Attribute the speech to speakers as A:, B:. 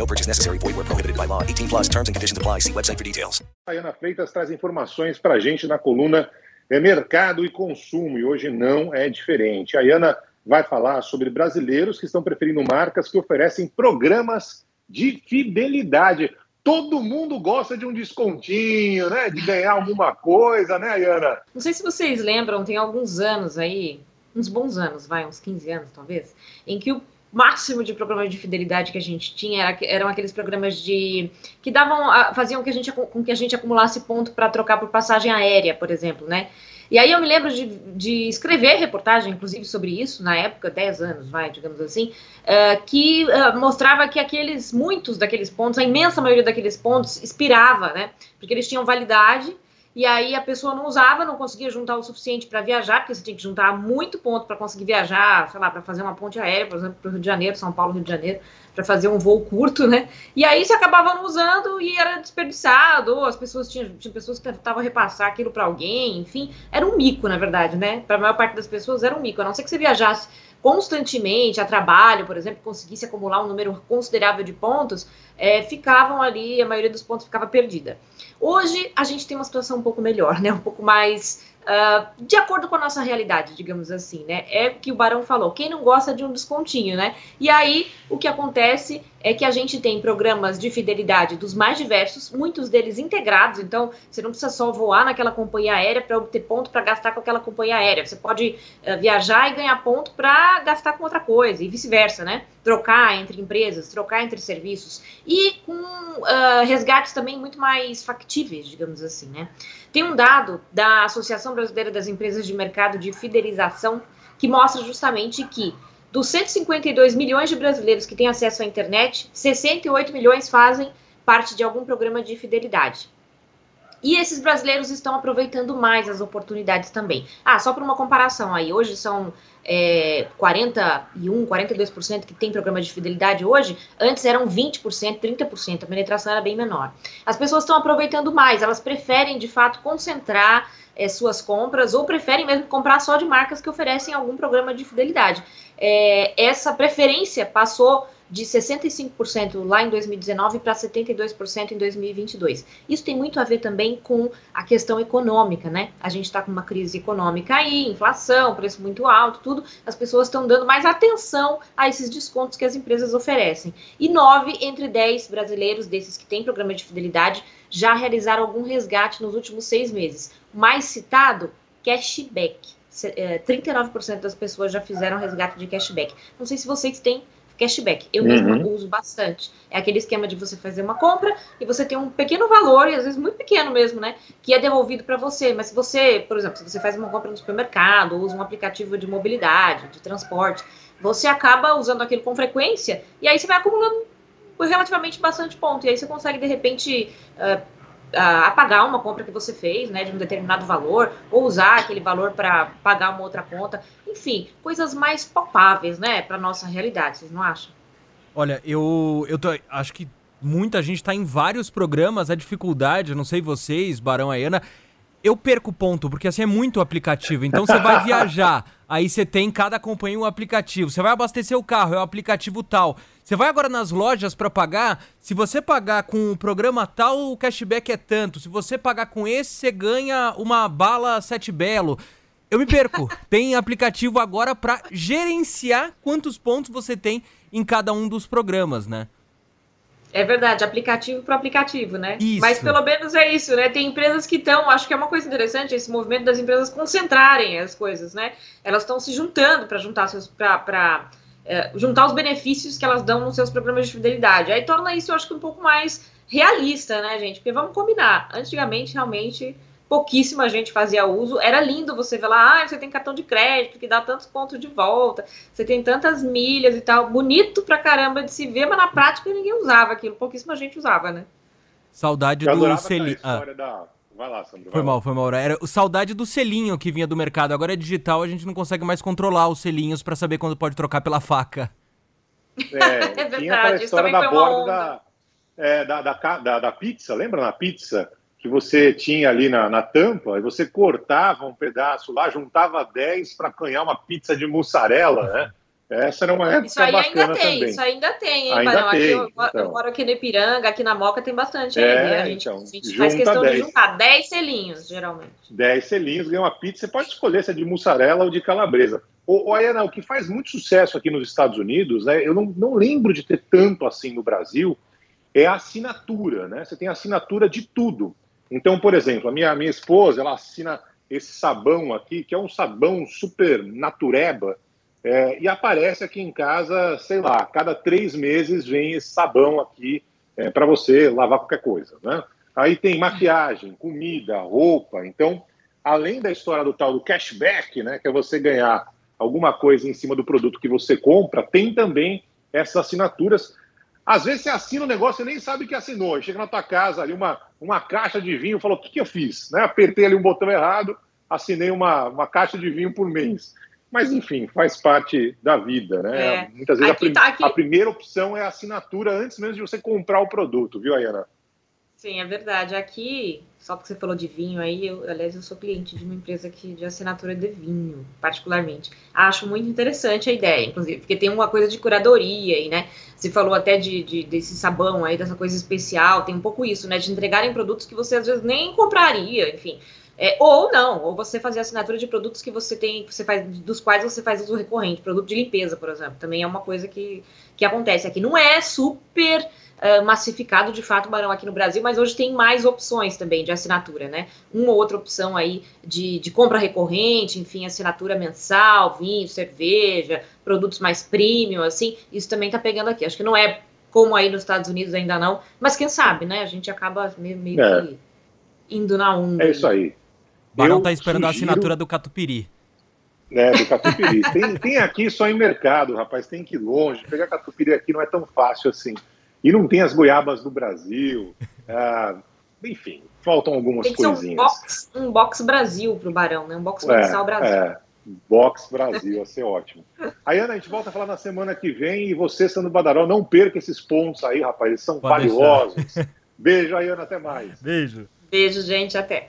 A: No purchase necessary. Void where prohibited by law. 18 plus terms and conditions apply. See website for details.
B: A Ana Freitas traz informações para a gente na coluna é Mercado e Consumo. E hoje não é diferente. A Ana vai falar sobre brasileiros que estão preferindo marcas que oferecem programas de fidelidade. Todo mundo gosta de um descontinho, né? De ganhar alguma coisa, né, Ayana?
C: Não sei se vocês lembram, tem alguns anos aí, uns bons anos, vai, uns 15 anos talvez, em que o máximo de programas de fidelidade que a gente tinha era, eram aqueles programas de que davam faziam que a gente com que a gente acumulasse ponto para trocar por passagem aérea, por exemplo, né? E aí eu me lembro de, de escrever reportagem, inclusive, sobre isso, na época, 10 anos, vai, digamos assim, uh, que uh, mostrava que aqueles, muitos daqueles pontos, a imensa maioria daqueles pontos, expirava, né? Porque eles tinham validade e aí a pessoa não usava, não conseguia juntar o suficiente para viajar, porque você tinha que juntar muito ponto para conseguir viajar, sei lá, para fazer uma ponte aérea, por exemplo, para o Rio de Janeiro, São Paulo, Rio de Janeiro, para fazer um voo curto, né? E aí você acabava não usando e era desperdiçado, ou as pessoas tinham, tinha pessoas que tentavam repassar aquilo para alguém, enfim, era um mico, na verdade, né? Para a maior parte das pessoas era um mico, a não ser que você viajasse constantemente a trabalho, por exemplo, conseguisse acumular um número considerável de pontos, é, ficavam ali, a maioria dos pontos ficava perdida. Hoje a gente tem uma situação um pouco melhor, né? Um pouco mais uh, de acordo com a nossa realidade, digamos assim, né? É o que o Barão falou. Quem não gosta de um descontinho, né? E aí o que acontece é que a gente tem programas de fidelidade dos mais diversos, muitos deles integrados, então você não precisa só voar naquela companhia aérea para obter ponto para gastar com aquela companhia aérea. Você pode uh, viajar e ganhar ponto para gastar com outra coisa, e vice-versa, né? Trocar entre empresas, trocar entre serviços, e com uh, resgates também muito mais factíveis, digamos assim, né? Tem um dado da Associação Brasileira das Empresas de Mercado de Fidelização que mostra justamente que dos 152 milhões de brasileiros que têm acesso à internet, 68 milhões fazem parte de algum programa de fidelidade. E esses brasileiros estão aproveitando mais as oportunidades também. Ah, só por uma comparação aí, hoje são é, 41, 42% que tem programa de fidelidade hoje, antes eram 20%, 30%, a penetração era bem menor. As pessoas estão aproveitando mais, elas preferem de fato concentrar é, suas compras ou preferem mesmo comprar só de marcas que oferecem algum programa de fidelidade. É, essa preferência passou de 65% lá em 2019 para 72% em 2022. Isso tem muito a ver também com a questão econômica, né? A gente está com uma crise econômica aí, inflação, preço muito alto, tudo. As pessoas estão dando mais atenção a esses descontos que as empresas oferecem. E nove entre dez brasileiros desses que têm programa de fidelidade já realizaram algum resgate nos últimos seis meses. Mais citado, cashback. 39% é, das pessoas já fizeram resgate de cashback. Não sei se vocês têm cashback. Eu uhum. uso bastante. É aquele esquema de você fazer uma compra e você tem um pequeno valor, e às vezes muito pequeno mesmo, né? Que é devolvido para você. Mas se você, por exemplo, se você faz uma compra no supermercado, usa um aplicativo de mobilidade, de transporte, você acaba usando aquilo com frequência e aí você vai acumulando relativamente bastante ponto. E aí você consegue, de repente. Uh, apagar uma compra que você fez, né, de um determinado valor, ou usar aquele valor para pagar uma outra conta. Enfim, coisas mais palpáveis, né, para nossa realidade, vocês não acham?
D: Olha, eu, eu tô, acho que muita gente está em vários programas, a dificuldade, não sei vocês, Barão Ayana, eu perco ponto, porque assim é muito aplicativo. Então você vai viajar, aí você tem cada companhia um aplicativo. Você vai abastecer o carro, é o aplicativo tal. Você vai agora nas lojas para pagar, se você pagar com o programa tal, o cashback é tanto. Se você pagar com esse, você ganha uma bala sete belo. Eu me perco. tem aplicativo agora para gerenciar quantos pontos você tem em cada um dos programas, né?
C: É verdade, aplicativo para aplicativo, né?
D: Isso.
C: Mas pelo menos é isso, né? Tem empresas que estão, acho que é uma coisa interessante esse movimento das empresas concentrarem as coisas, né? Elas estão se juntando para juntar seus para é, juntar os benefícios que elas dão nos seus programas de fidelidade. Aí torna isso, eu acho que um pouco mais realista, né, gente? Porque vamos combinar, antigamente realmente pouquíssima gente fazia uso. Era lindo você ver lá, ah, você tem cartão de crédito que dá tantos pontos de volta, você tem tantas milhas e tal. Bonito pra caramba de se ver, mas na prática ninguém usava aquilo, pouquíssima gente usava, né?
D: Saudade
B: Eu
D: do selinho. Ah,
B: da... Vai lá, Sandro. vai
D: foi
B: lá.
D: mal, foi mal. Era o saudade do selinho que vinha do mercado. Agora é digital, a gente não consegue mais controlar os selinhos pra saber quando pode trocar pela faca.
B: É,
C: É verdade,
B: tinha aquela
C: isso
B: história
C: também
B: da
C: foi uma
B: borda
C: onda.
B: da, é, da, da, da pizza, lembra na pizza? Que você tinha ali na, na tampa, e você cortava um pedaço lá, juntava 10 para ganhar uma pizza de mussarela, né? Essa era uma época
C: Isso aí ainda tem,
B: também.
C: isso ainda tem, hein,
B: Ainda tem,
C: eu, eu
B: então.
C: moro aqui no Ipiranga, aqui na Moca tem bastante
B: É,
C: ainda. A gente,
B: então,
C: a gente faz questão
B: 10.
C: de juntar 10 selinhos, geralmente.
B: 10 selinhos, ganha uma pizza. Você pode escolher se é de mussarela ou de calabresa. O, o Ayana, o que faz muito sucesso aqui nos Estados Unidos, né, eu não, não lembro de ter tanto assim no Brasil, é a assinatura. Né? Você tem assinatura de tudo. Então, por exemplo, a minha, minha esposa, ela assina esse sabão aqui, que é um sabão super natureba, é, e aparece aqui em casa, sei lá, cada três meses vem esse sabão aqui para você lavar qualquer coisa. Né? Aí tem maquiagem, comida, roupa. Então, além da história do tal do cashback, né, que é você ganhar alguma coisa em cima do produto que você compra, tem também essas assinaturas. Às vezes você assina um negócio e nem sabe que assinou. Chega na tua casa ali uma, uma caixa de vinho, falou, o que, que eu fiz? Né? Apertei ali um botão errado, assinei uma, uma caixa de vinho por mês. Mas, enfim, faz parte da vida, né?
C: É.
B: Muitas vezes a,
C: Aqui
B: prim-
C: tá-
B: a primeira opção é a assinatura antes mesmo de você comprar o produto, viu, Ayana?
C: Sim, é verdade. Aqui, só porque você falou de vinho aí, eu, aliás, eu sou cliente de uma empresa aqui de assinatura de vinho, particularmente. Acho muito interessante a ideia, inclusive, porque tem uma coisa de curadoria aí, né? Você falou até de, de- desse sabão aí, dessa coisa especial, tem um pouco isso, né? De entregarem produtos que você às vezes nem compraria, enfim. É, ou não, ou você fazer assinatura de produtos que você tem, que você faz, dos quais você faz uso recorrente, produto de limpeza, por exemplo. Também é uma coisa que, que acontece aqui. Não é super ah, massificado de fato o Barão aqui no Brasil, mas hoje tem mais opções também de assinatura, né? Uma ou outra opção aí de, de compra recorrente, enfim, assinatura mensal, vinho, cerveja, produtos mais premium, assim, isso também tá pegando aqui. Acho que não é como aí nos Estados Unidos ainda não, mas quem sabe, né? A gente acaba meio, meio
B: É.
C: que indo na onda.
B: É isso aí.
D: Barão
B: Eu
D: tá esperando a
B: sugiro-
D: assinatura do Catupiry.
B: né, do catupiry. tem, tem aqui só em mercado, rapaz, tem que ir longe. Pegar catupiry aqui não é tão fácil assim. E não tem as goiabas do Brasil. Ah, enfim, faltam algumas
C: Tem que ser um
B: coisinhas.
C: box, um box Brasil pro Barão, né? Um box
B: É,
C: mensal Brasil.
B: é, Box Brasil, ia ser ótimo. Aí, Ana, a gente volta a falar na semana que vem e você, Sandro Badaró, não perca esses pontos aí, rapaz, eles são
D: Pode
B: valiosos. Beijo aí, Ana, até mais.
D: Beijo.
C: Beijo, gente, até.